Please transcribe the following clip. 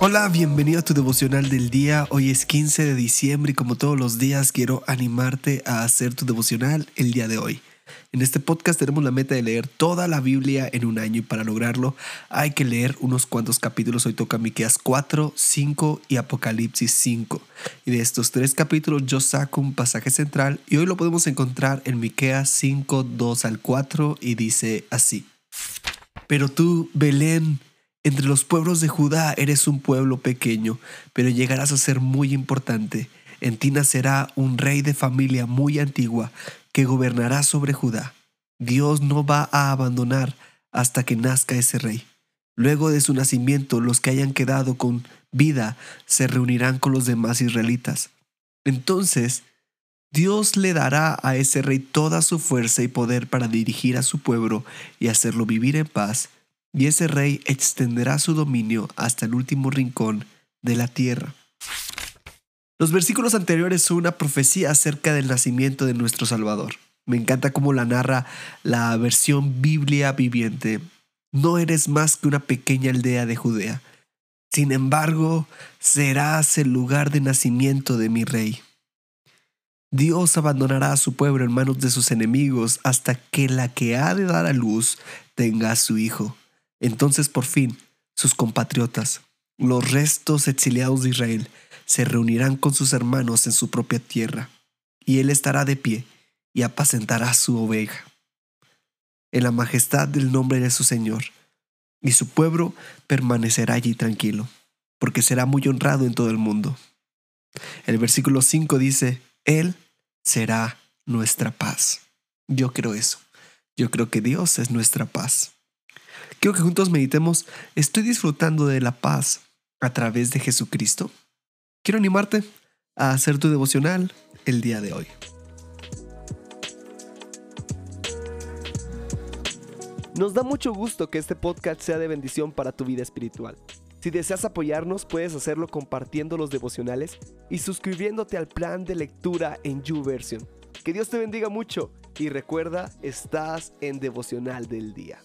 Hola, bienvenido a tu devocional del día. Hoy es 15 de diciembre y como todos los días quiero animarte a hacer tu devocional el día de hoy. En este podcast tenemos la meta de leer toda la Biblia en un año y para lograrlo hay que leer unos cuantos capítulos. Hoy toca Miqueas 4, 5 y Apocalipsis 5. Y de estos tres capítulos yo saco un pasaje central y hoy lo podemos encontrar en Miqueas 5, 2 al 4 y dice así. Pero tú, Belén, entre los pueblos de Judá eres un pueblo pequeño, pero llegarás a ser muy importante. En ti nacerá un rey de familia muy antigua que gobernará sobre Judá. Dios no va a abandonar hasta que nazca ese rey. Luego de su nacimiento, los que hayan quedado con vida se reunirán con los demás israelitas. Entonces, Dios le dará a ese rey toda su fuerza y poder para dirigir a su pueblo y hacerlo vivir en paz y ese rey extenderá su dominio hasta el último rincón de la tierra. Los versículos anteriores son una profecía acerca del nacimiento de nuestro Salvador. Me encanta cómo la narra la versión Biblia viviente. No eres más que una pequeña aldea de Judea. Sin embargo, serás el lugar de nacimiento de mi rey. Dios abandonará a su pueblo en manos de sus enemigos hasta que la que ha de dar a luz tenga a su hijo. Entonces por fin sus compatriotas, los restos exiliados de Israel, se reunirán con sus hermanos en su propia tierra, y él estará de pie y apacentará su oveja. En la majestad del nombre de su Señor, y su pueblo permanecerá allí tranquilo, porque será muy honrado en todo el mundo. El versículo 5 dice, Él será nuestra paz. Yo creo eso. Yo creo que Dios es nuestra paz. Quiero que juntos meditemos, ¿estoy disfrutando de la paz a través de Jesucristo? Quiero animarte a hacer tu devocional el día de hoy. Nos da mucho gusto que este podcast sea de bendición para tu vida espiritual. Si deseas apoyarnos, puedes hacerlo compartiendo los devocionales y suscribiéndote al plan de lectura en YouVersion. Que Dios te bendiga mucho y recuerda, estás en devocional del día.